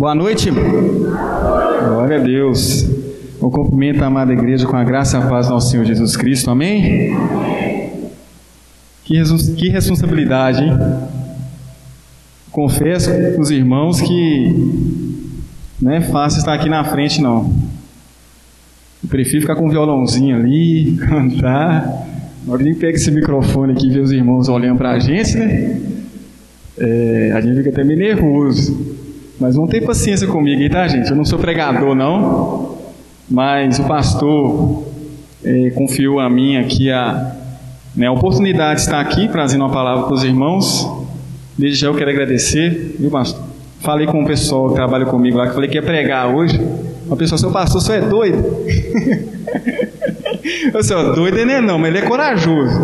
Boa noite. Glória a Deus. O cumprimento a amada igreja com a graça e a paz do nosso Senhor Jesus Cristo. Amém? Que, que responsabilidade, hein? Confesso os irmãos que não é fácil estar aqui na frente, não. Eu prefiro ficar com um violãozinho ali, cantar. Na hora que pega esse microfone aqui e vê os irmãos olhando para a gente, né? É, a gente fica até meio nervoso. Mas vão ter paciência comigo tá, gente? Eu não sou pregador, não. Mas o pastor é, confiou a mim aqui a, né, a oportunidade de estar aqui trazendo uma palavra para os irmãos. Desde já eu quero agradecer, viu, pastor? Falei com o pessoal que trabalha comigo lá, que falei que ia pregar hoje. Uma pessoa, seu pastor, você é doido? eu sou doido, né? Não, mas ele é corajoso.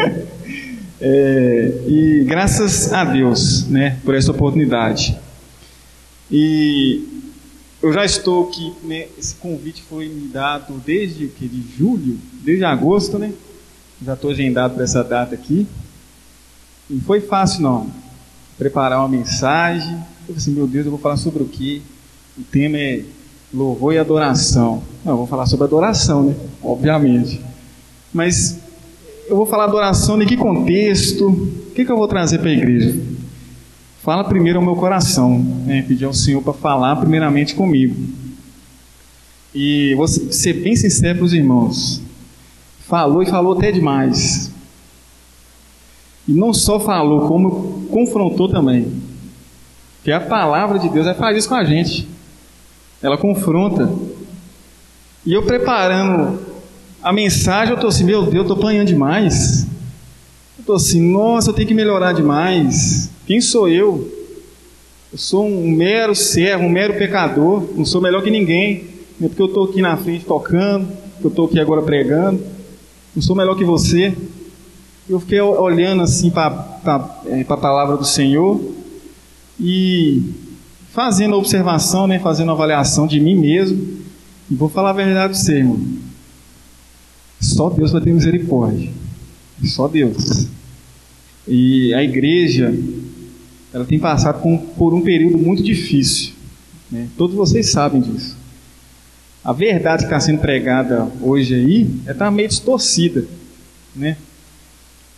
é, e graças a Deus, né, por essa oportunidade. E eu já estou aqui, né, esse convite foi me dado desde que de julho, desde agosto, né? Já estou agendado para essa data aqui. Não foi fácil não. Preparar uma mensagem. Eu assim, meu Deus, eu vou falar sobre o quê? O tema é louvor e adoração. Não, eu vou falar sobre adoração, né? Obviamente. Mas eu vou falar adoração em que contexto? O que, que eu vou trazer para a igreja? Fala primeiro ao meu coração, né? pedir ao Senhor para falar primeiramente comigo. E vou ser bem sincero para os irmãos. Falou e falou até demais. E não só falou, como confrontou também. Que a palavra de Deus faz isso com a gente. Ela confronta. E eu preparando a mensagem, eu estou assim, meu Deus, eu estou apanhando demais. Eu estou assim, nossa, eu tenho que melhorar demais. Quem sou eu? Eu sou um mero servo, um mero pecador, não sou melhor que ninguém. Não é porque eu estou aqui na frente tocando, eu estou aqui agora pregando. Não sou melhor que você. Eu fiquei olhando assim para é, a palavra do Senhor e fazendo a observação, né, fazendo a avaliação de mim mesmo. E vou falar a verdade para você, irmão. Só Deus vai ter misericórdia. Só Deus. E a igreja, ela tem passado por um período muito difícil. Né? Todos vocês sabem disso. A verdade que está sendo pregada hoje aí está é meio distorcida. Né?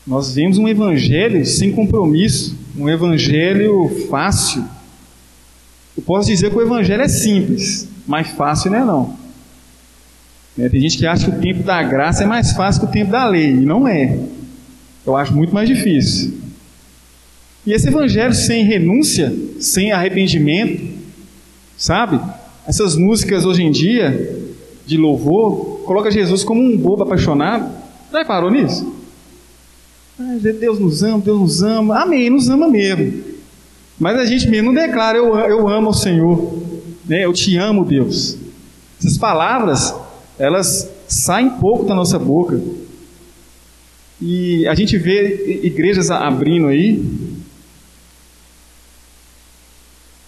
Nós vemos um evangelho sem compromisso, um evangelho fácil. Eu posso dizer que o evangelho é simples, mas fácil não é não. Né? Tem gente que acha que o tempo da graça é mais fácil que o tempo da lei, e não é. Eu acho muito mais difícil. E esse evangelho sem renúncia, sem arrependimento, sabe? Essas músicas hoje em dia de louvor coloca Jesus como um bobo apaixonado. Já parou nisso? Deus nos ama, Deus nos ama. Amém, nos ama mesmo. Mas a gente mesmo não declara, eu, eu amo o Senhor. Né? Eu te amo, Deus. Essas palavras, elas saem pouco da nossa boca. E a gente vê igrejas abrindo aí,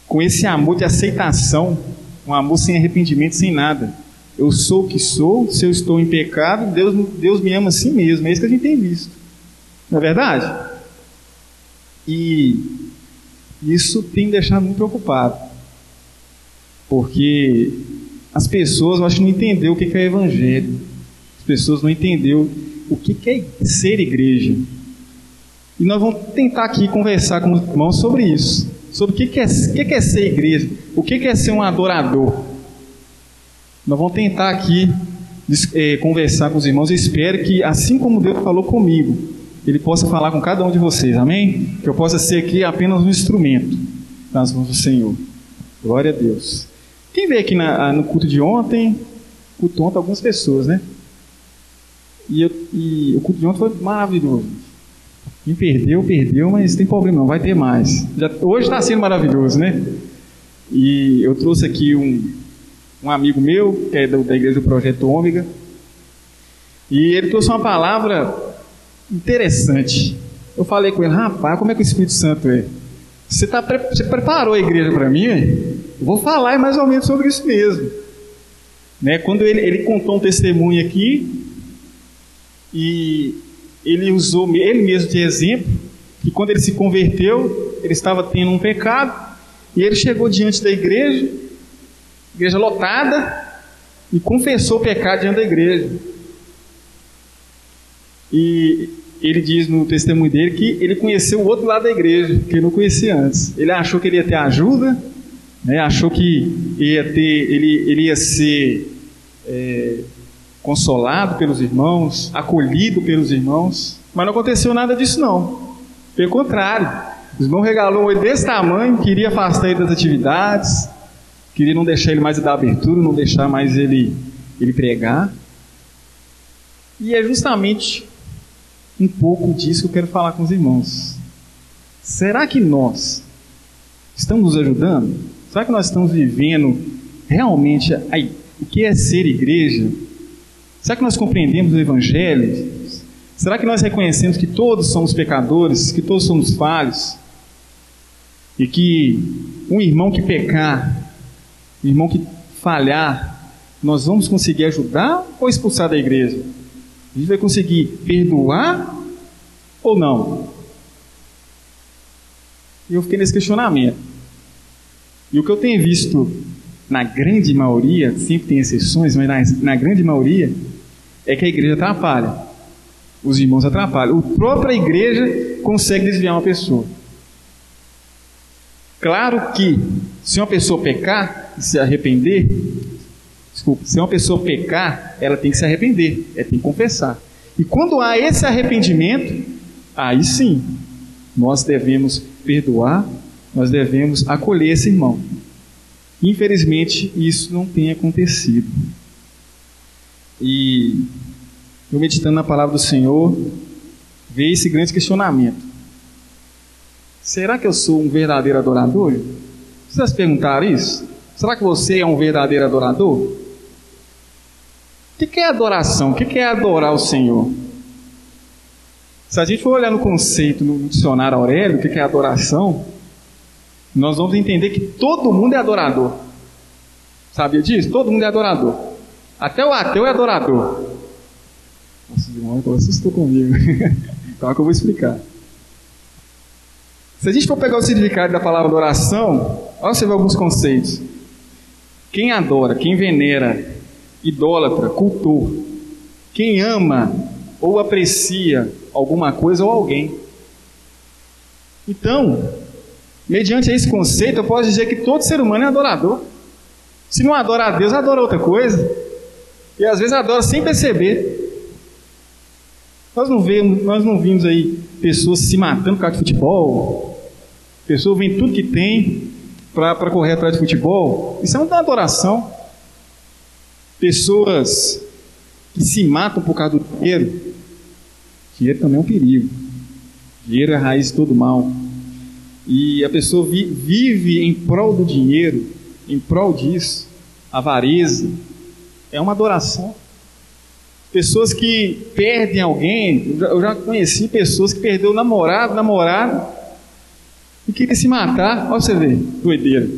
com esse amor de aceitação, um amor sem arrependimento, sem nada. Eu sou o que sou, se eu estou em pecado, Deus, Deus me ama assim mesmo. É isso que a gente tem visto. Não é verdade? E isso tem me deixado muito preocupado. Porque as pessoas, eu acho, não entenderam o que é evangelho. As pessoas não entenderam o que é ser igreja. E nós vamos tentar aqui conversar com os irmãos sobre isso sobre o que é, o que é ser igreja, o que é ser um adorador. Nós vamos tentar aqui é, conversar com os irmãos. Eu espero que, assim como Deus falou comigo, Ele possa falar com cada um de vocês, amém? Que eu possa ser aqui apenas um instrumento nas mãos do Senhor. Glória a Deus. Quem veio aqui na, no culto de ontem? Culto ontem, algumas pessoas, né? E, eu, e o culto de ontem foi maravilhoso. Quem perdeu, perdeu, mas tem problema não, vai ter mais. Já, hoje está sendo maravilhoso, né? E eu trouxe aqui um, um amigo meu, que é da, da igreja do Projeto Ômega, e ele trouxe uma palavra interessante. Eu falei com ele, rapaz, como é que o Espírito Santo é? Você, tá, você preparou a igreja para mim? Eu vou falar mais ou menos sobre isso mesmo. Né? Quando ele, ele contou um testemunho aqui, e ele usou ele mesmo de exemplo que quando ele se converteu, ele estava tendo um pecado E ele chegou diante da igreja, igreja lotada, e confessou o pecado diante da igreja. E ele diz no testemunho dele que ele conheceu o outro lado da igreja, que ele não conhecia antes. Ele achou que ele ia ter ajuda, né? achou que ia ter, ele, ele ia ser é, consolado pelos irmãos, acolhido pelos irmãos, mas não aconteceu nada disso não. Pelo contrário, o irmão regalou um olho desse tamanho, queria afastar ele das atividades, queria não deixar ele mais dar abertura, não deixar mais ele, ele pregar. E é justamente um pouco disso que eu quero falar com os irmãos. Será que nós estamos nos ajudando? Será que nós estamos vivendo realmente a, o que é ser igreja? Será que nós compreendemos o Evangelho? Será que nós reconhecemos que todos somos pecadores, que todos somos falhos? E que um irmão que pecar, um irmão que falhar, nós vamos conseguir ajudar ou expulsar da igreja? A gente vai conseguir perdoar ou não? E eu fiquei nesse questionamento. E o que eu tenho visto na grande maioria, sempre tem exceções, mas na, na grande maioria, é que a igreja atrapalha. Os irmãos atrapalham. A própria igreja consegue desviar uma pessoa. Claro que, se uma pessoa pecar e se arrepender, Desculpa, se uma pessoa pecar, ela tem que se arrepender, ela tem que confessar. E quando há esse arrependimento, aí sim, nós devemos perdoar, nós devemos acolher esse irmão. Infelizmente, isso não tem acontecido. E eu meditando na palavra do Senhor, veio esse grande questionamento. Será que eu sou um verdadeiro adorador? Vocês perguntaram isso? Será que você é um verdadeiro adorador? O que é adoração? O que é adorar o Senhor? Se a gente for olhar no conceito, no dicionário Aurélio, o que é adoração, nós vamos entender que todo mundo é adorador. Sabia disso? Todo mundo é adorador. Até o ateu é adorador. Nossa, irmão, assustou comigo. Calma que eu vou explicar. Se a gente for pegar o significado da palavra adoração, olha você ver alguns conceitos. Quem adora, quem venera, idólatra, cultor, quem ama ou aprecia alguma coisa ou alguém. Então, mediante esse conceito, eu posso dizer que todo ser humano é adorador. Se não adora a Deus, adora outra coisa. E às vezes adora sem perceber. Nós não vemos, nós não vimos aí pessoas se matando por causa de futebol. Pessoas vêm tudo que tem para correr atrás de futebol. Isso é uma adoração. Pessoas que se matam por causa do dinheiro. Dinheiro também é um perigo. Dinheiro é a raiz de todo mal. E a pessoa vi, vive em prol do dinheiro, em prol disso, avareza, é uma adoração. Pessoas que perdem alguém, eu já, conheci pessoas que perderam namorado, namorado, e queria se matar. Olha você ver, doideira.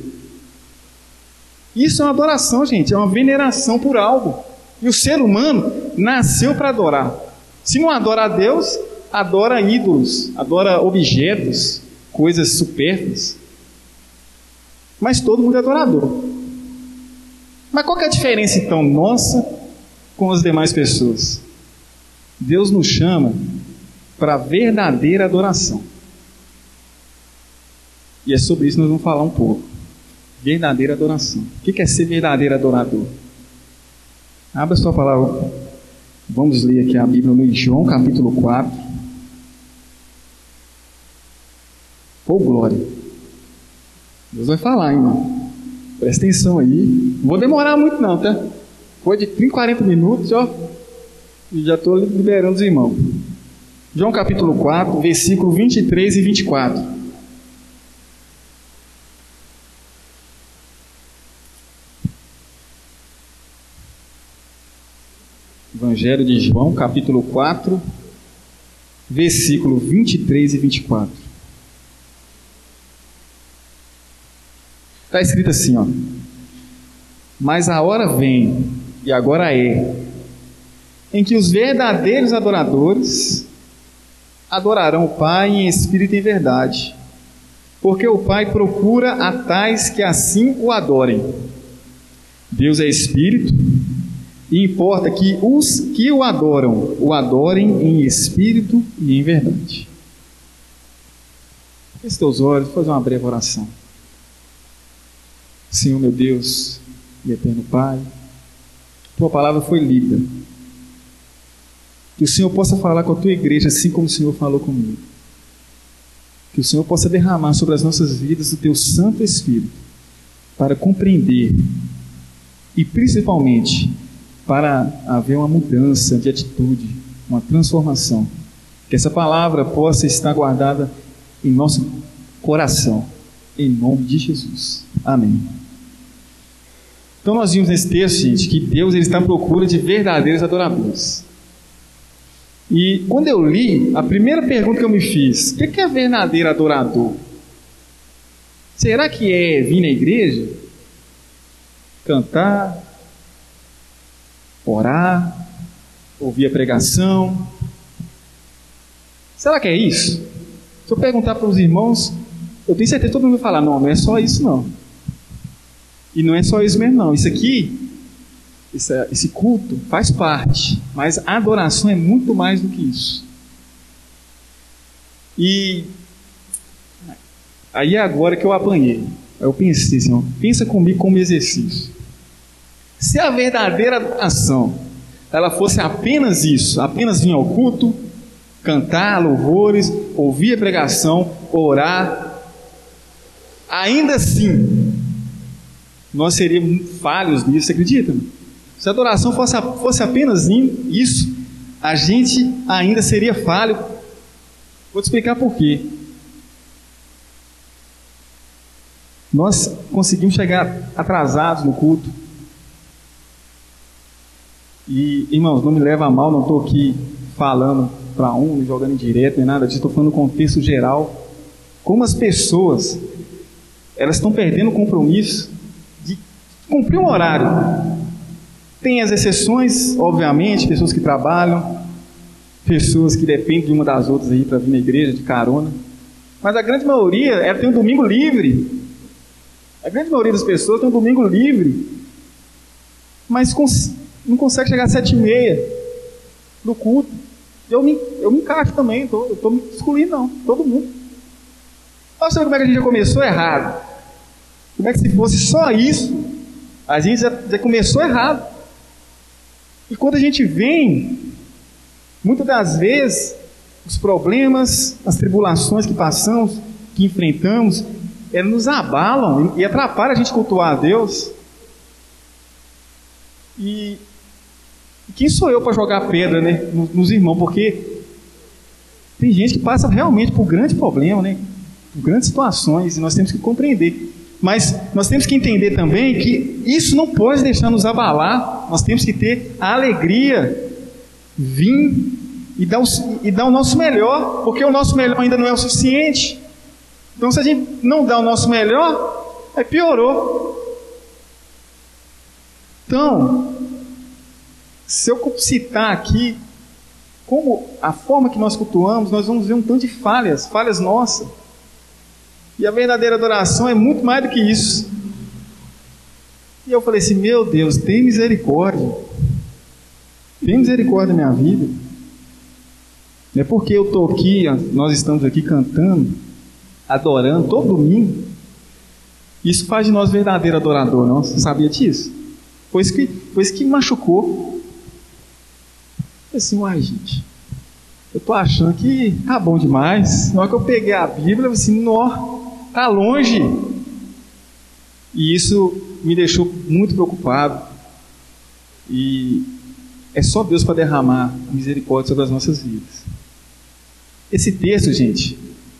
Isso é uma adoração, gente, é uma veneração por algo. E o ser humano nasceu para adorar. Se não adora a Deus, adora ídolos, adora objetos, coisas supérfluas. Mas todo mundo é adorador. Mas qual é a diferença então nossa com as demais pessoas? Deus nos chama para verdadeira adoração. E é sobre isso que nós vamos falar um pouco. Verdadeira adoração. O que é ser verdadeiro adorador? Abra sua palavra. Vamos ler aqui a Bíblia no João capítulo 4. Ô oh, glória. Deus vai falar, hein, Presta atenção aí. Não vou demorar muito não, tá? Foi de 30, 40 minutos, ó. E já estou liberando os irmãos. João capítulo 4, versículo 23 e 24. Evangelho de João, capítulo 4, versículo 23 e 24. Está escrito assim, ó. Mas a hora vem, e agora é, em que os verdadeiros adoradores adorarão o Pai em espírito e em verdade, porque o Pai procura a tais que assim o adorem. Deus é espírito, e importa que os que o adoram o adorem em espírito e em verdade. Feche teus olhos, vou fazer uma breve oração. Senhor meu Deus e eterno Pai, tua palavra foi lida. Que o Senhor possa falar com a tua igreja assim como o Senhor falou comigo. Que o Senhor possa derramar sobre as nossas vidas o teu Santo Espírito para compreender e principalmente para haver uma mudança de atitude, uma transformação. Que essa palavra possa estar guardada em nosso coração, em nome de Jesus. Amém. Então nós vimos nesse texto, gente, que Deus ele está à procura de verdadeiros adoradores. E quando eu li, a primeira pergunta que eu me fiz: o que é verdadeiro adorador? Será que é vir na igreja? Cantar? Orar? Ouvir a pregação? Será que é isso? Se eu perguntar para os irmãos, eu tenho certeza que todo mundo vai falar: não, não é só isso, não. E não é só isso mesmo, não. Isso aqui esse, esse culto faz parte, mas a adoração é muito mais do que isso. E aí é agora que eu apanhei. Eu pensei, Senhor, pensa comigo como exercício. Se a verdadeira adoração ela fosse apenas isso, apenas vir ao culto, cantar louvores, ouvir a pregação, orar, ainda assim, nós seríamos falhos nisso, você acredita? Se a adoração fosse, fosse apenas isso, a gente ainda seria falho. Vou te explicar por quê. Nós conseguimos chegar atrasados no culto. E, irmãos, não me leva a mal, não estou aqui falando para um, jogando direto, nem nada disso, estou falando no contexto geral. Como as pessoas, elas estão perdendo o compromisso cumprir um horário. Tem as exceções, obviamente, pessoas que trabalham, pessoas que dependem de uma das outras aí para vir na igreja de carona. Mas a grande maioria ela tem um domingo livre. A grande maioria das pessoas tem um domingo livre, mas não consegue chegar às sete e meia do culto. Eu me, eu me encaixo também, tô, eu estou me excluindo, não, todo mundo. Olha como é que a gente já começou errado. Como é que se fosse só isso, a gente já, já começou errado. E quando a gente vem, muitas das vezes, os problemas, as tribulações que passamos, que enfrentamos, elas nos abalam e atrapalham a gente cultuar a Deus. E quem sou eu para jogar pedra né, nos irmãos? Porque tem gente que passa realmente por grande problema, né, por grandes situações, e nós temos que compreender. Mas nós temos que entender também que isso não pode deixar nos abalar. Nós temos que ter a alegria, vir e dar, o, e dar o nosso melhor, porque o nosso melhor ainda não é o suficiente. Então, se a gente não dá o nosso melhor, é piorou. Então, se eu citar aqui como a forma que nós cultuamos, nós vamos ver um tanto de falhas, falhas nossas. E a verdadeira adoração é muito mais do que isso. E eu falei assim: Meu Deus, tem misericórdia. Tem misericórdia na minha vida. Não é porque eu estou aqui, nós estamos aqui cantando, adorando todo domingo. Isso faz de nós verdadeiro adorador, não? Você sabia disso? Foi isso que, foi isso que me machucou. Assim, uai, gente, eu estou achando que tá bom demais. Na hora que eu peguei a Bíblia, eu falei assim, nó, Está longe. E isso me deixou muito preocupado. E é só Deus para derramar misericórdia sobre as nossas vidas. Esse texto, gente,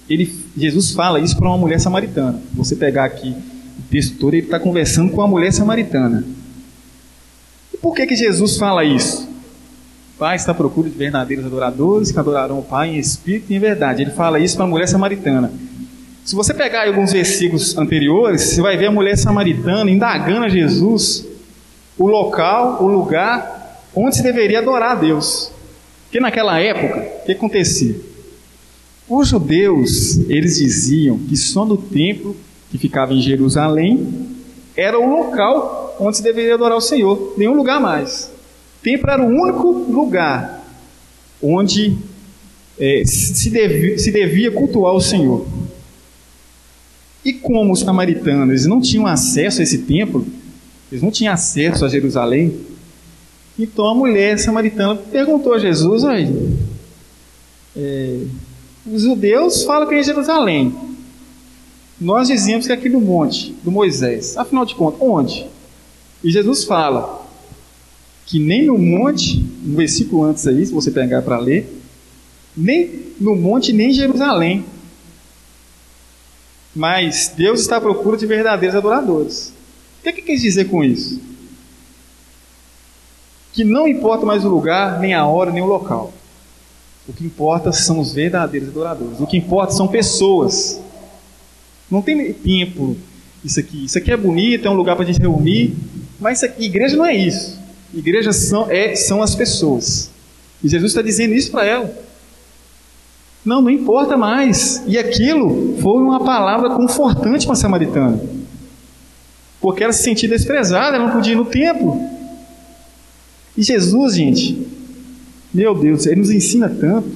ele, Jesus fala isso para uma mulher samaritana. Você pegar aqui o texto todo, ele está conversando com a mulher samaritana. E por que, que Jesus fala isso? Pai está à procura de verdadeiros adoradores que adorarão o Pai em espírito e em verdade. Ele fala isso para a mulher samaritana. Se você pegar alguns versículos anteriores, você vai ver a mulher samaritana indagando a Jesus o local, o lugar onde se deveria adorar a Deus. Porque naquela época, o que acontecia? Os judeus, eles diziam que só no templo que ficava em Jerusalém era o local onde se deveria adorar o Senhor, nenhum lugar mais. O templo era o único lugar onde é, se, devia, se devia cultuar o Senhor. E como os samaritanos eles não tinham acesso a esse templo, eles não tinham acesso a Jerusalém, então a mulher samaritana perguntou a Jesus: aí, é, os judeus falam que é em Jerusalém. Nós dizemos que é aqui no monte do Moisés. Afinal de contas, onde? E Jesus fala que nem no monte, no versículo antes aí, se você pegar para ler, nem no monte, nem em Jerusalém. Mas Deus está à procura de verdadeiros adoradores. O que, que quis dizer com isso? Que não importa mais o lugar, nem a hora, nem o local. O que importa são os verdadeiros adoradores. O que importa são pessoas. Não tem tempo. Isso aqui, isso aqui é bonito, é um lugar para a gente reunir, mas aqui, igreja não é isso. Igreja são, é, são as pessoas. E Jesus está dizendo isso para ela. Não, não importa mais. E aquilo foi uma palavra confortante para a samaritana. Porque ela se sentia desprezada, ela não podia ir no templo. E Jesus, gente, meu Deus, ele nos ensina tanto.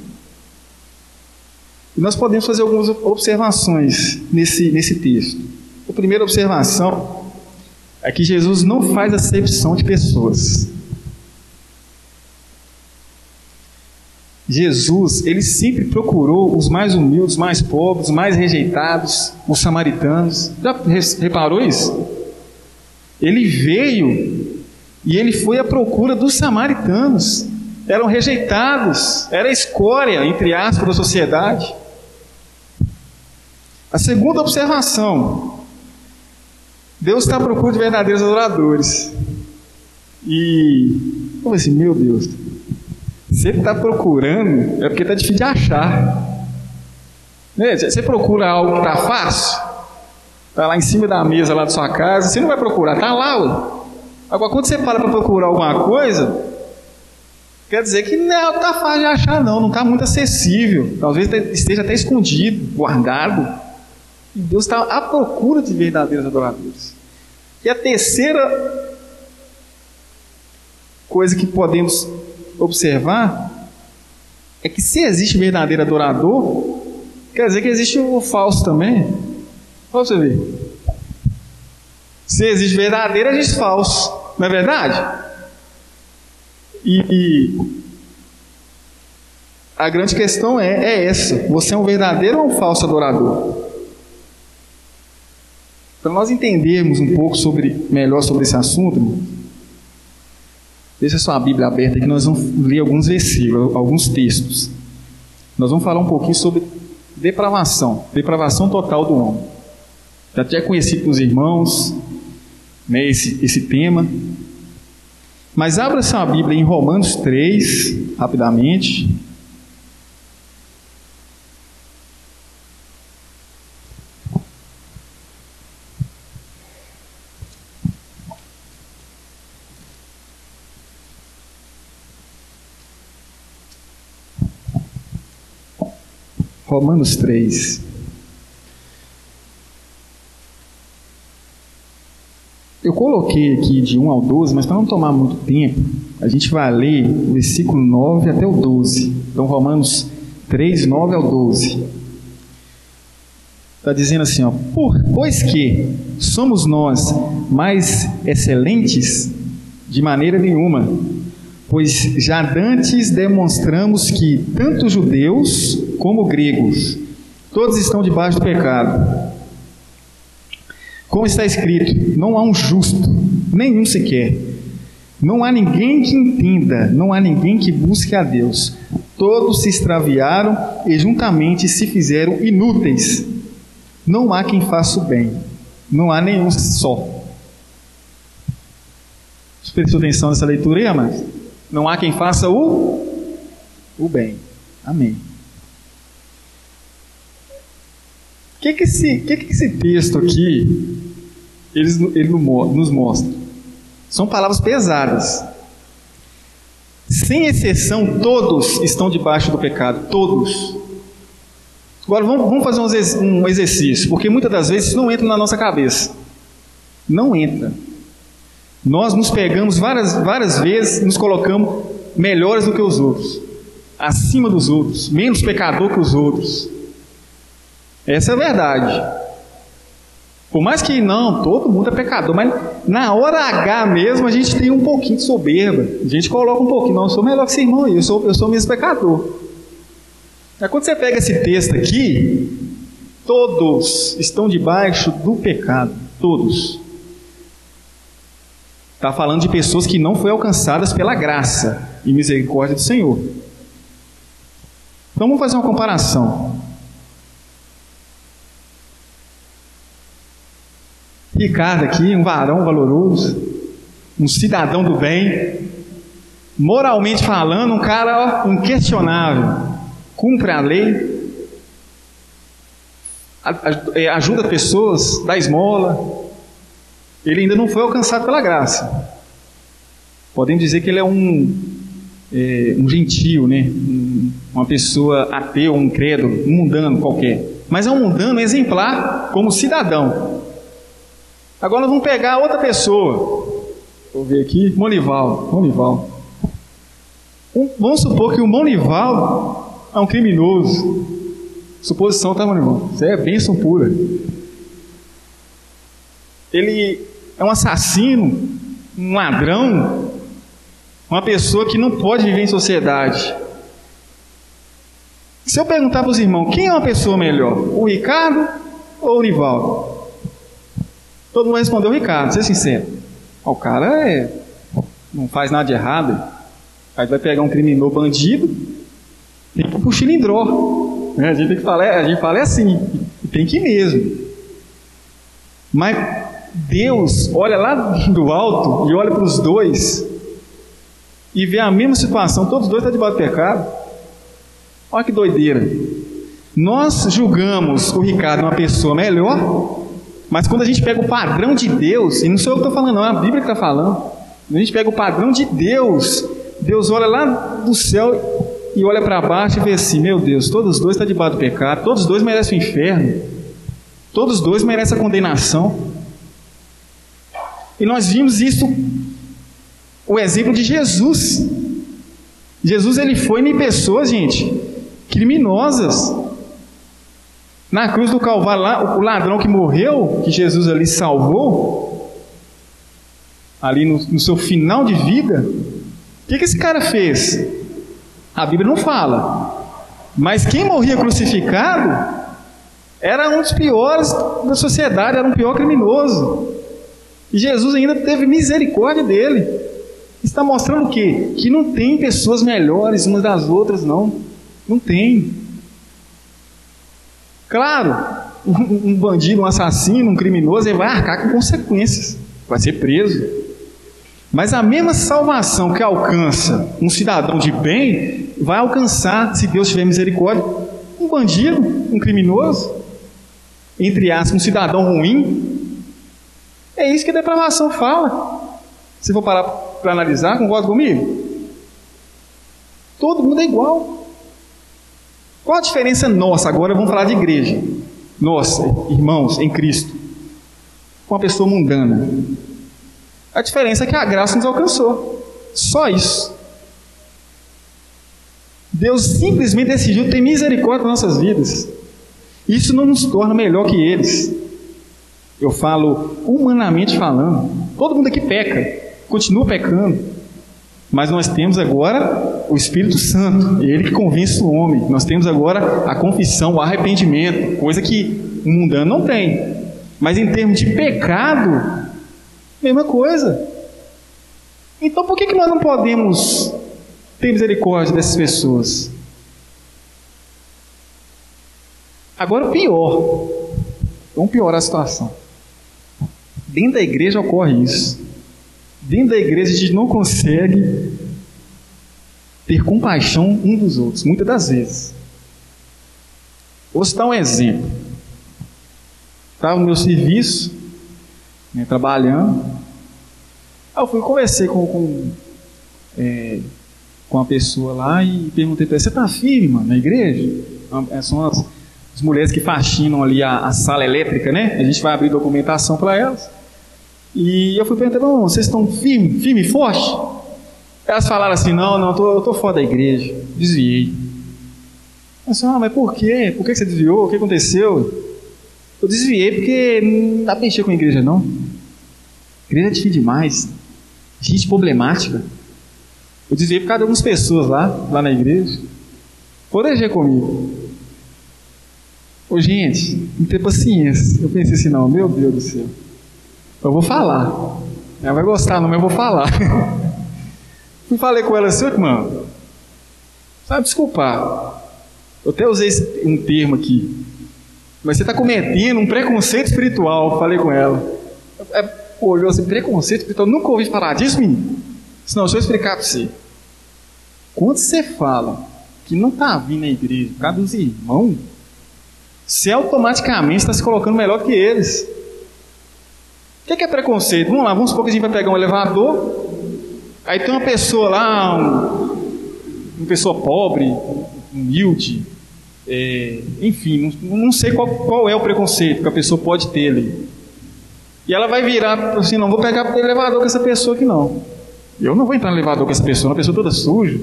E nós podemos fazer algumas observações nesse, nesse texto. A primeira observação é que Jesus não faz acepção de pessoas. Jesus, ele sempre procurou os mais humildes, mais pobres, mais rejeitados, os samaritanos. Já reparou isso? Ele veio e ele foi à procura dos samaritanos. Eram rejeitados, era escória, entre aspas, da sociedade. A segunda observação: Deus está à procura de verdadeiros adoradores. E, como assim, meu Deus, se ele está procurando, é porque está difícil de achar. Né? Você procura algo que está fácil, está lá em cima da mesa lá da sua casa, você não vai procurar, está lá. Ué. Agora, quando você para para procurar alguma coisa, quer dizer que não está fácil de achar, não, não está muito acessível. Talvez esteja até escondido, guardado. E Deus está à procura de verdadeiros adoradores. E a terceira coisa que podemos observar é que se existe verdadeiro adorador, quer dizer que existe o falso também. Olha você ver. Se existe verdadeiro, existe falso. Não é verdade? E, a grande questão é, é essa: você é um verdadeiro ou um falso adorador? Para nós entendermos um pouco sobre, melhor sobre esse assunto, Deixa sua Bíblia aberta que nós vamos ler alguns versículos, alguns textos. Nós vamos falar um pouquinho sobre depravação, depravação total do homem. Já tinha conhecido com os irmãos né, esse, esse tema. Mas abra sua Bíblia em Romanos 3, rapidamente. Romanos 3. Eu coloquei aqui de 1 ao 12, mas para não tomar muito tempo, a gente vai ler o versículo 9 até o 12. Então, Romanos 3, 9 ao 12. Está dizendo assim, ó, Por, pois que somos nós mais excelentes? De maneira nenhuma, pois já dantes demonstramos que tanto judeus como gregos, todos estão debaixo do pecado. Como está escrito, não há um justo, nenhum sequer. Não há ninguém que entenda, não há ninguém que busque a Deus. Todos se extraviaram e juntamente se fizeram inúteis. Não há quem faça o bem, não há nenhum só. Prestou atenção nessa leitura aí, amados? Não há quem faça o, o bem. Amém. O que, que, esse, que, que esse texto aqui ele, ele nos mostra? São palavras pesadas. Sem exceção, todos estão debaixo do pecado. Todos. Agora vamos, vamos fazer um exercício, porque muitas das vezes isso não entra na nossa cabeça. Não entra. Nós nos pegamos várias, várias vezes, nos colocamos melhores do que os outros, acima dos outros, menos pecador que os outros. Essa é a verdade. Por mais que não, todo mundo é pecador, mas na hora H mesmo a gente tem um pouquinho de soberba. A gente coloca um pouquinho, não, eu sou melhor que esse irmão, eu sou, eu sou mesmo pecador. Aí quando você pega esse texto aqui, todos estão debaixo do pecado, todos. Está falando de pessoas que não foram alcançadas pela graça e misericórdia do Senhor. Então vamos fazer uma comparação. Ricardo aqui, um varão valoroso, um cidadão do bem, moralmente falando, um cara ó, inquestionável, cumpre a lei, ajuda pessoas, dá esmola, ele ainda não foi alcançado pela graça. Podemos dizer que ele é um, é, um gentio, né? Um, uma pessoa ateu, um credo, um mundano qualquer. Mas é um mundano exemplar como cidadão. Agora nós vamos pegar outra pessoa. Vou ver aqui, Monival. Monival. Um, vamos supor que o Monival é um criminoso. Suposição, tá, Monival? Isso é bênção pura. Ele é um assassino, um ladrão, uma pessoa que não pode viver em sociedade. Se eu perguntar para os irmãos, quem é uma pessoa melhor? O Ricardo ou o Nivaldo? Todo mundo respondeu o Ricardo, ser sincero. O cara é, não faz nada de errado. Aí vai pegar um criminoso bandido, tem que ir pro cilindró. Né? A gente tem que falar, a gente fala é assim, tem que ir mesmo. Mas Deus olha lá do alto e olha para os dois e vê a mesma situação, todos os dois estão debaixo do pecado. Olha que doideira. Nós julgamos o Ricardo uma pessoa melhor, mas quando a gente pega o padrão de Deus, e não sou eu que estou falando, não, é a Bíblia que está falando. Quando a gente pega o padrão de Deus, Deus olha lá do céu e olha para baixo e vê assim: meu Deus, todos os dois estão debaixo do pecado, todos os dois merecem o inferno, todos os dois merecem a condenação. E nós vimos isso, o exemplo de Jesus. Jesus ele foi em pessoas, gente, criminosas. Na cruz do Calvário, lá, o ladrão que morreu, que Jesus ali salvou, ali no, no seu final de vida, o que, que esse cara fez? A Bíblia não fala. Mas quem morria crucificado era um dos piores da sociedade, era um pior criminoso. E Jesus ainda teve misericórdia dele. Está mostrando o quê? Que não tem pessoas melhores umas das outras, não. Não tem. Claro, um bandido, um assassino, um criminoso, ele vai arcar com consequências. Vai ser preso. Mas a mesma salvação que alcança um cidadão de bem, vai alcançar, se Deus tiver misericórdia, um bandido, um criminoso, entre aspas, um cidadão ruim, é isso que a depravação fala. Se for parar para analisar, concorda comigo? Todo mundo é igual. Qual a diferença nossa? Agora vamos falar de igreja. Nossa, irmãos, em Cristo. Com uma pessoa mundana. A diferença é que a graça nos alcançou. Só isso. Deus simplesmente decidiu ter misericórdia nas nossas vidas. Isso não nos torna melhor que eles. Eu falo humanamente falando. Todo mundo aqui peca, continua pecando. Mas nós temos agora o Espírito Santo, ele que convence o homem. Nós temos agora a confissão, o arrependimento, coisa que o mundano não tem. Mas em termos de pecado, mesma coisa. Então por que, que nós não podemos ter misericórdia dessas pessoas? Agora pior. Vamos piorar a situação. Dentro da igreja ocorre isso. Dentro da igreja a gente não consegue ter compaixão um dos outros, muitas das vezes. Vou citar um exemplo. Estava no meu serviço, né, trabalhando. Aí eu fui conversei com, com, é, com uma pessoa lá e perguntei para ela, você está firme, mano, na igreja? É, são as, as mulheres que faxinam ali a, a sala elétrica, né? A gente vai abrir documentação para elas. E eu fui perguntar, bom, vocês estão firme, firme e forte? Elas falaram assim, não, não, eu tô, tô fora da igreja, desviei. Eu disse, ah, mas por quê? Por que você desviou? O que aconteceu? Eu desviei porque não dá pra mexer com a igreja, não. A igreja é difícil demais. Gente problemática. Eu desviei por causa de algumas pessoas lá, lá na igreja. Pode mexer comigo. Ô, gente, não tem paciência. Eu pensei assim, não, meu Deus do céu. Eu vou falar. Ela vai gostar, não, mas eu vou falar. Fui falei com ela assim, irmã, sabe desculpar. Eu até usei um termo aqui. Mas você está cometendo um preconceito espiritual. Falei com ela. É, olhou assim, preconceito espiritual. Nunca ouvi falar disso, menino. Não, deixa eu explicar para você. Quando você fala que não está vindo à igreja por causa dos irmãos, você automaticamente está se colocando melhor que eles. O que é preconceito? Vamos lá, vamos supor que a gente vai pegar um elevador, aí tem uma pessoa lá, um, uma pessoa pobre, humilde, é, enfim, não, não sei qual, qual, é o preconceito que a pessoa pode ter ali. E ela vai virar assim: não vou pegar elevador com essa pessoa aqui não. Eu não vou entrar no elevador com essa pessoa, uma pessoa toda suja.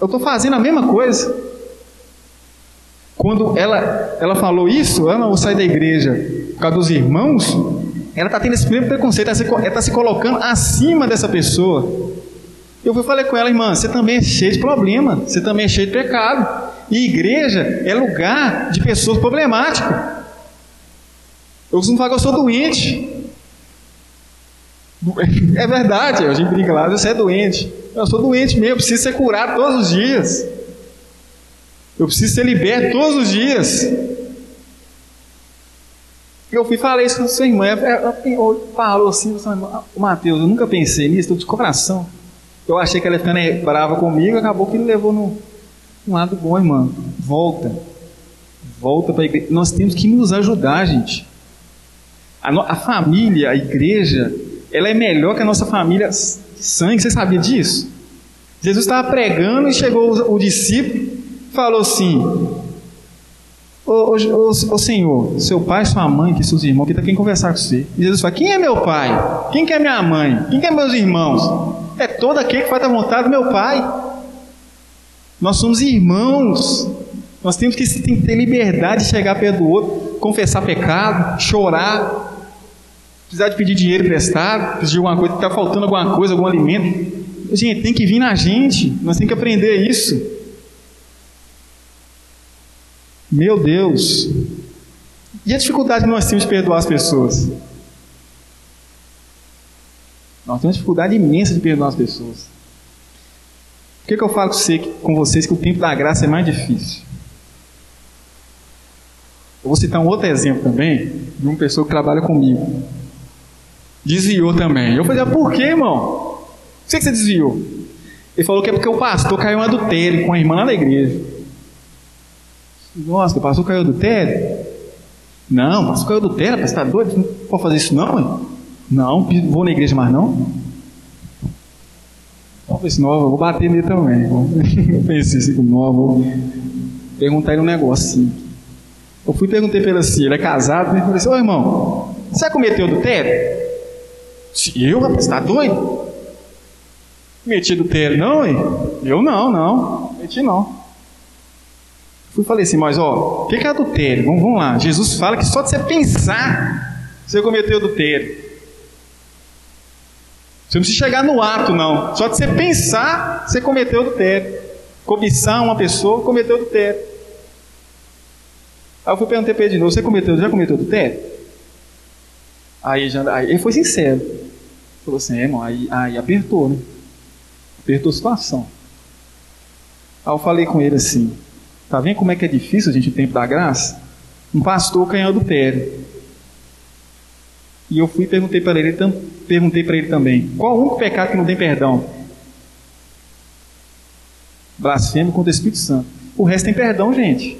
Eu estou fazendo a mesma coisa. Quando ela, ela falou isso, ela não sair da igreja por causa dos irmãos, ela está tendo esse primeiro preconceito, ela está se colocando acima dessa pessoa. Eu fui falei com ela, irmã, você também é cheio de problema, você também é cheio de pecado. E igreja é lugar de pessoas problemáticas. Eu costumo falar que eu sou doente. É verdade, a gente brinca lá, você é doente. Eu sou doente mesmo, preciso ser curado todos os dias. Eu preciso ser liberto todos os dias. Eu fui falei isso com sua irmã. Ela falou assim, Mateus, eu nunca pensei nisso, estou de coração. Eu achei que ela ia ficando brava comigo, acabou que ele levou no, no lado bom, irmão. Volta. Volta para a igreja. Nós temos que nos ajudar, gente. A, no, a, família, a igreja, ela é melhor que a nossa família de sangue. Você sabia disso? Jesus estava pregando e chegou o, o discípulo falou assim: Ô, Senhor, seu pai, sua mãe, que seus irmãos, que está quem conversar com você. E Jesus fala: Quem é meu pai? Quem que é minha mãe? Quem que é meus irmãos? É todo aquele que faz a vontade do meu pai. Nós somos irmãos. Nós temos que ter liberdade de chegar perto do outro, confessar pecado, chorar, precisar de pedir dinheiro emprestado, pedir alguma coisa, está faltando alguma coisa, algum alimento. Gente, tem que vir na gente. Nós temos que aprender isso. Meu Deus! E a dificuldade que nós temos de perdoar as pessoas? Nós temos dificuldade imensa de perdoar as pessoas. Por que, que eu falo com, você, com vocês que o tempo da graça é mais difícil? Eu vou citar um outro exemplo também, de uma pessoa que trabalha comigo. Desviou também. Eu falei, ah, por que, irmão? Por que você desviou? Ele falou que é porque o pastor caiu em adultério com a irmã da igreja. Nossa, o pastor caiu do tédio? Não, o pastor caiu do tédio, você está doido? Não pode fazer isso não, hein? Não, vou na igreja mais não. Assim, não, eu vou bater nele também. Eu pensei assim, não, vou perguntar ele um negócio assim. Eu fui perguntei para ele assim, ele é casado, né? Eu falei assim, ô irmão, você cometeu adultério? Eu, rapaz, está doido? Meti adultério, não, hein? Eu não, não, meti não. Fui falei assim, mas ó, o que é adultério? Vamos, vamos lá. Jesus fala que só de você pensar, você cometeu adultério. Você não precisa chegar no ato, não. Só de você pensar, você cometeu adultério. Cobiçar uma pessoa, cometeu adultério. Aí eu fui perguntar para ele de novo, você cometeu, já cometeu adultério? Aí, já, aí ele foi sincero. Falou assim, é, irmão, aí, aí apertou, né? Apertou a situação. Aí eu falei com ele assim, Tá vendo como é que é difícil gente o tempo da graça? Um pastor do pé. E eu fui e perguntei para ele, perguntei para ele também, qual o único pecado que não tem perdão? Blasfêmia contra o Espírito Santo. O resto tem perdão, gente.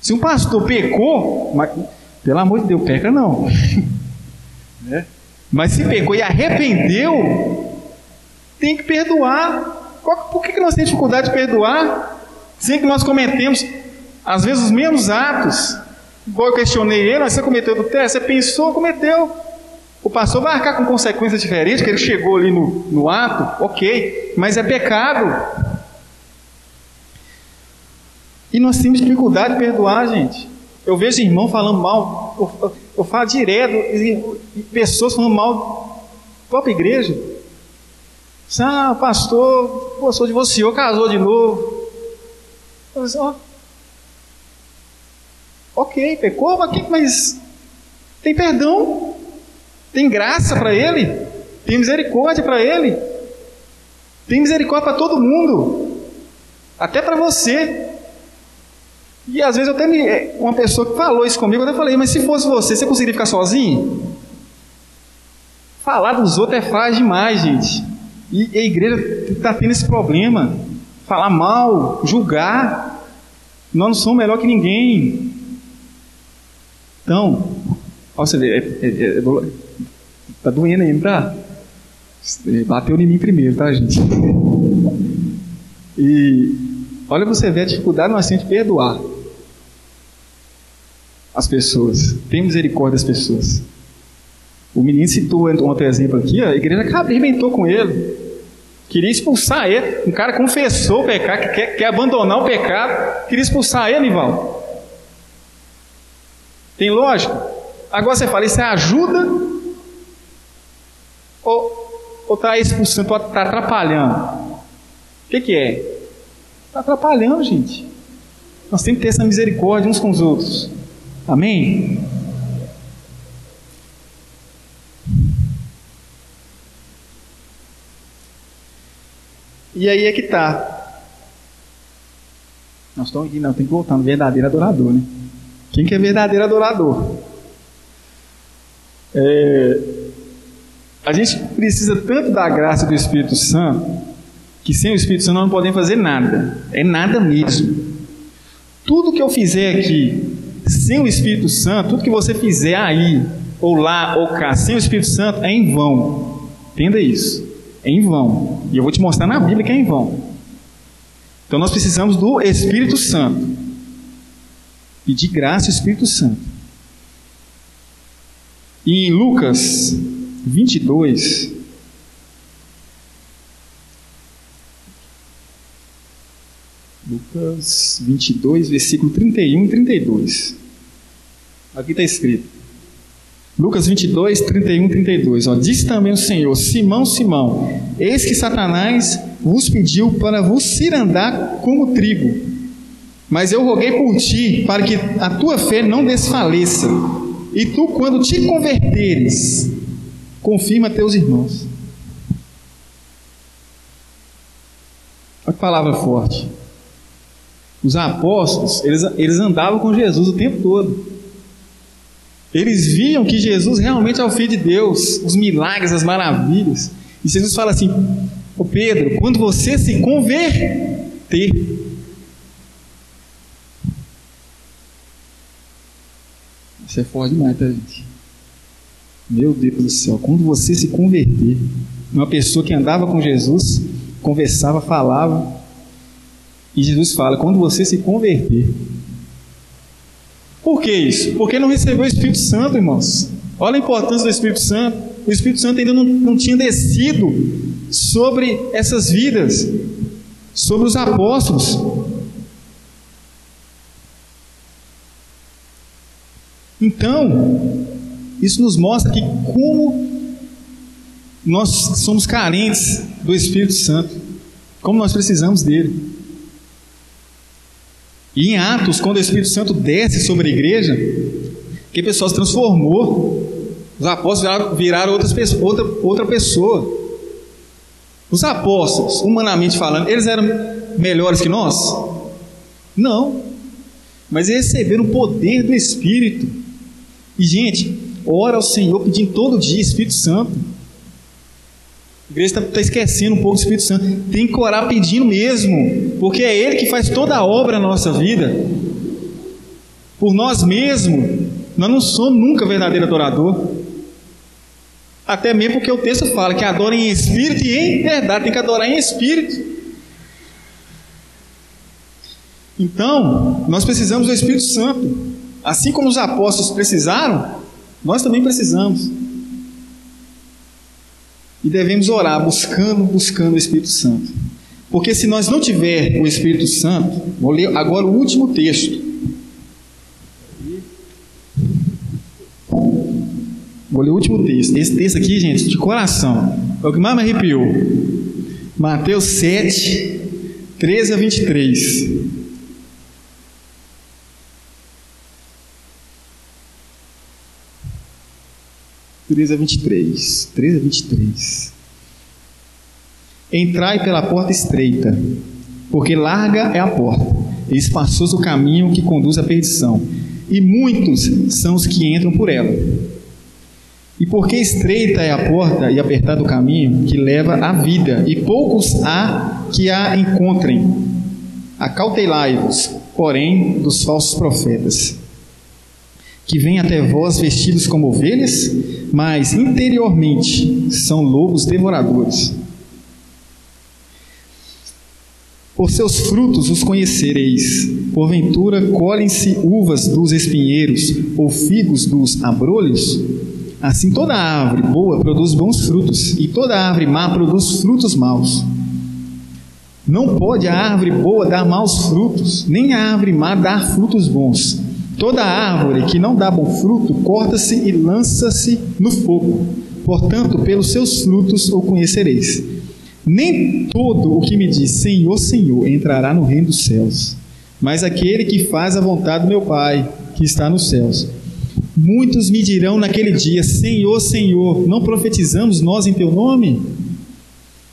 Se um pastor pecou, mas, pelo amor de Deus, peca não. é. Mas se pecou e arrependeu, tem que perdoar. Por que nós temos dificuldade de perdoar? Sempre que nós cometemos, às vezes, os mesmos atos, igual eu questionei ele, você cometeu teste, você pensou, cometeu. O pastor vai arcar com consequências diferentes, que ele chegou ali no, no ato, ok, mas é pecado. E nós temos dificuldade de perdoar, gente. Eu vejo irmão falando mal, eu, eu, falo direto, pessoas falando mal da própria igreja. Ah, pastor, o senhor divorciou, casou de novo. Ó, ok, pecou, mas, mas tem perdão, tem graça para ele, tem misericórdia para ele, tem misericórdia para todo mundo, até para você. E às vezes eu até me, é, uma pessoa que falou isso comigo, eu até falei, mas se fosse você, você conseguiria ficar sozinho? Falar dos outros é fácil demais, gente. E a igreja está tendo esse problema. Falar mal, julgar. Nós não somos melhor que ninguém. Então, ó, você vê, é, é, é, é tá doendo aí, tá? Bateu em mim primeiro, tá, gente? E olha você vê a dificuldade nós temos de perdoar as pessoas, tem misericórdia das pessoas. O menino citou outro exemplo aqui, a igreja arrebentou com ele. Queria expulsar ele. Um cara confessou o pecado, quer, quer abandonar o pecado, queria expulsar ele, Ival. Tem lógica? Agora você fala, isso é ajuda? Ou está expulsando, está atrapalhando? O que, que é? Está atrapalhando, gente. Nós temos que ter essa misericórdia uns com os outros. Amém? E aí é que está. Nós estamos aqui, não, tem que voltar no verdadeiro adorador, né? Quem que é verdadeiro adorador? É, a gente precisa tanto da graça do Espírito Santo que sem o Espírito Santo nós não podemos fazer nada. É nada mesmo. Tudo que eu fizer aqui sem o Espírito Santo, tudo que você fizer aí, ou lá, ou cá, sem o Espírito Santo, é em vão. Entenda isso. É em vão. E eu vou te mostrar na Bíblia que é em vão. Então nós precisamos do Espírito Santo. E de graça o Espírito Santo. E em Lucas 22, Lucas 22, versículo 31 e 32. Aqui está escrito. Lucas 22, 31 e 32. Ó, Disse também o Senhor: Simão, Simão, eis que Satanás vos pediu para vos cirandar como trigo. Mas eu roguei por ti, para que a tua fé não desfaleça. E tu, quando te converteres, confirma teus irmãos. Olha que palavra forte. Os apóstolos, eles, eles andavam com Jesus o tempo todo. Eles viam que Jesus realmente é o Filho de Deus, os milagres, as maravilhas. E Jesus fala assim: Ô Pedro, quando você se converter, isso é forte demais, tá, gente? Meu Deus do céu, quando você se converter, uma pessoa que andava com Jesus, conversava, falava, e Jesus fala: quando você se converter. Por que isso? Porque não recebeu o Espírito Santo, irmãos. Olha a importância do Espírito Santo. O Espírito Santo ainda não, não tinha descido sobre essas vidas, sobre os apóstolos. Então, isso nos mostra que como nós somos carentes do Espírito Santo, como nós precisamos dele. E em Atos, quando o Espírito Santo desce sobre a igreja, que pessoa se transformou. Os apóstolos viraram, viraram outras, outra, outra pessoa. Os apóstolos, humanamente falando, eles eram melhores que nós? Não. Mas eles receberam o poder do Espírito. E, gente, ora ao Senhor pedindo todo dia Espírito Santo. A igreja está tá esquecendo um pouco do Espírito Santo. Tem que orar pedindo mesmo, porque é Ele que faz toda a obra na nossa vida. Por nós mesmos, nós não somos nunca verdadeiro adorador. Até mesmo porque o texto fala que adora em espírito e em verdade, tem que adorar em espírito. Então, nós precisamos do Espírito Santo. Assim como os apóstolos precisaram, nós também precisamos. E devemos orar buscando, buscando o Espírito Santo. Porque se nós não tiver o Espírito Santo, vou ler agora o último texto. Vou ler o último texto. Esse texto aqui, gente, de coração, é o que mais me arrepiou. Mateus 7, 13 a 23. Treze a vinte e três. Treze a vinte e três. Entrai pela porta estreita, porque larga é a porta, e espaçoso o caminho que conduz à perdição, e muitos são os que entram por ela. E porque estreita é a porta e apertado o caminho que leva à vida, e poucos há que a encontrem. Acautelai-vos, porém, dos falsos profetas, que vêm até vós vestidos como ovelhas, mas interiormente são lobos devoradores. Por seus frutos os conhecereis. Porventura colhem-se uvas dos espinheiros ou figos dos abrolhos? Assim toda árvore boa produz bons frutos, e toda árvore má produz frutos maus. Não pode a árvore boa dar maus frutos, nem a árvore má dar frutos bons. Toda árvore que não dá bom fruto corta-se e lança-se no fogo. Portanto, pelos seus frutos o conhecereis. Nem todo o que me diz Senhor, Senhor entrará no reino dos céus, mas aquele que faz a vontade do meu Pai, que está nos céus. Muitos me dirão naquele dia: Senhor, Senhor, não profetizamos nós em teu nome?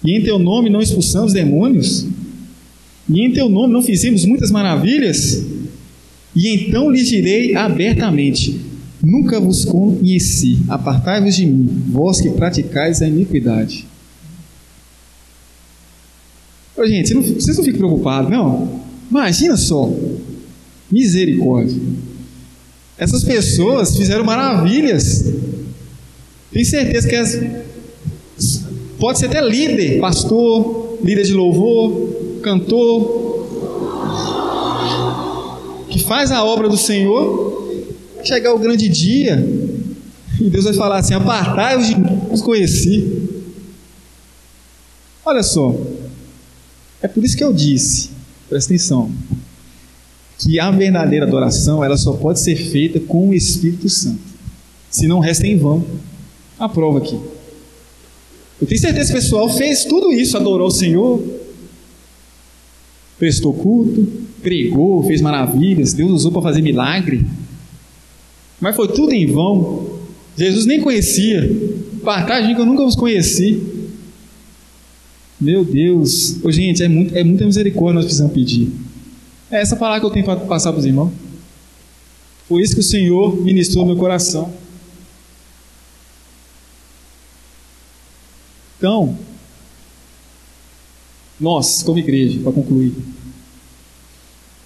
E em teu nome não expulsamos demônios? E em teu nome não fizemos muitas maravilhas? E então lhes direi abertamente: Nunca vos conheci, apartai-vos de mim, vós que praticais a iniquidade. Ô, gente, vocês não ficam preocupados, não? Imagina só, misericórdia. Essas pessoas fizeram maravilhas. Tenho certeza que as, pode ser até líder, pastor, líder de louvor, cantor, que faz a obra do Senhor. Chegar o grande dia e Deus vai falar assim: apartai-os de mim, os conheci. Olha só, é por isso que eu disse, presta atenção, que a verdadeira adoração ela só pode ser feita com o Espírito Santo. Se não resta em vão. A prova aqui. Eu tenho certeza que o pessoal fez tudo isso, adorou o Senhor, prestou culto, pregou, fez maravilhas, Deus usou para fazer milagre. Mas foi tudo em vão. Jesus nem conhecia. Partagem que eu nunca os conheci. Meu Deus. Ô, gente, é, muito, é muita misericórdia nós precisamos pedir. É essa palavra que eu tenho para passar para os irmãos. Foi isso que o Senhor ministrou no meu coração. Então, nós, como igreja, para concluir,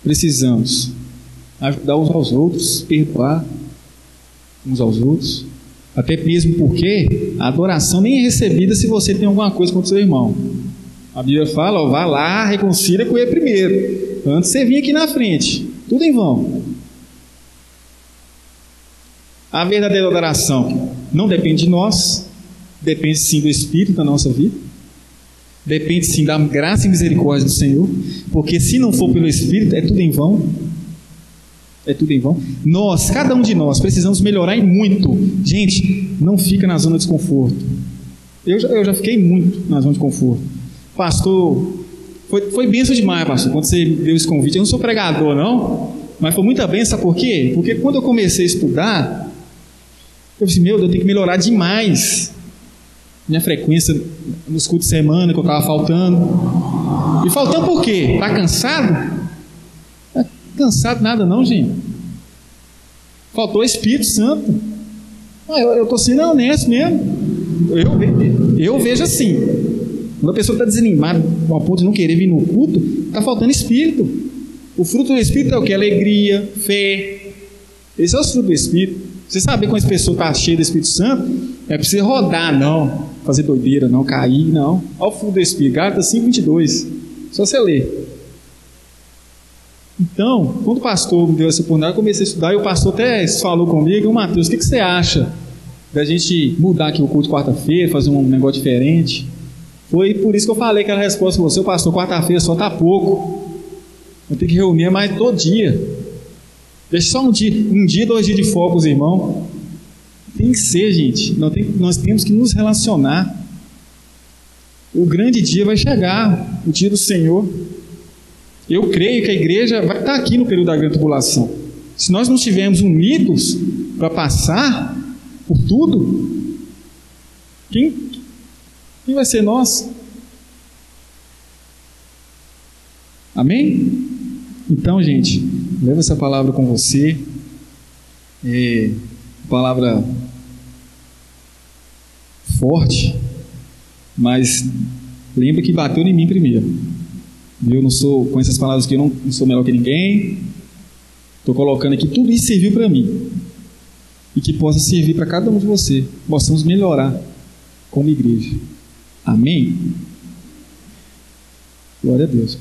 precisamos ajudar uns aos outros, perdoar uns aos outros, até mesmo porque a adoração nem é recebida se você tem alguma coisa contra o seu irmão. A Bíblia fala, ó, vá lá, reconcilia com ele primeiro. Antes você vinha aqui na frente. Tudo em vão. A verdadeira adoração não depende de nós, depende sim do Espírito da nossa vida, depende sim da graça e misericórdia do Senhor, porque se não for pelo Espírito, é tudo em vão. É tudo em vão. Nós, cada um de nós, precisamos melhorar em muito. Gente, não fica na zona de desconforto. Eu já, eu já fiquei muito na zona de conforto. Pastor, foi, foi benção demais, pastor, quando você deu esse convite. Eu não sou pregador, não, mas foi muita benção, por quê? Porque quando eu comecei a estudar, eu disse, meu Deus, eu tenho que melhorar demais. Minha frequência nos cultos de semana que eu estava faltando. E faltando por quê? Está cansado? Tá cansado nada não, gente. Faltou Espírito Santo. Ah, eu estou sendo honesto mesmo. Eu, eu vejo assim. Quando a pessoa está desanimada ao ponto de não querer vir no culto, está faltando espírito. O fruto do espírito é o que? Alegria, fé. Esse é o fruto do espírito. Você sabe quando essa pessoa está cheia do Espírito Santo? É preciso rodar, não. Fazer doideira, não. Cair, não. Olha o fruto do espírito. Gálatas 5, 22. Só você ler. Então, quando o pastor me deu essa oportunidade, eu comecei a estudar e o pastor até falou comigo, Matheus, o que, que você acha da gente mudar aqui o culto quarta-feira, fazer um negócio diferente? Foi por isso que eu falei aquela resposta você, pastor, quarta-feira só tá pouco. Eu tenho que reunir mais todo dia. Deixa só um dia, um dia, dois dias de foco, os irmãos. Tem que ser, gente. Nós, tem, nós temos que nos relacionar. O grande dia vai chegar, o dia do Senhor. Eu creio que a igreja vai estar aqui no período da grande tribulação. Se nós não estivermos unidos para passar por tudo, quem, quem vai ser nós? Amém? Então, gente, leva essa palavra com você. É, palavra forte, mas lembra que bateu em mim primeiro. Eu não sou, com essas palavras aqui, eu não, não sou melhor que ninguém. Estou colocando aqui, tudo isso serviu para mim. E que possa servir para cada um de vocês. Possamos melhorar como igreja. Amém? Glória a Deus.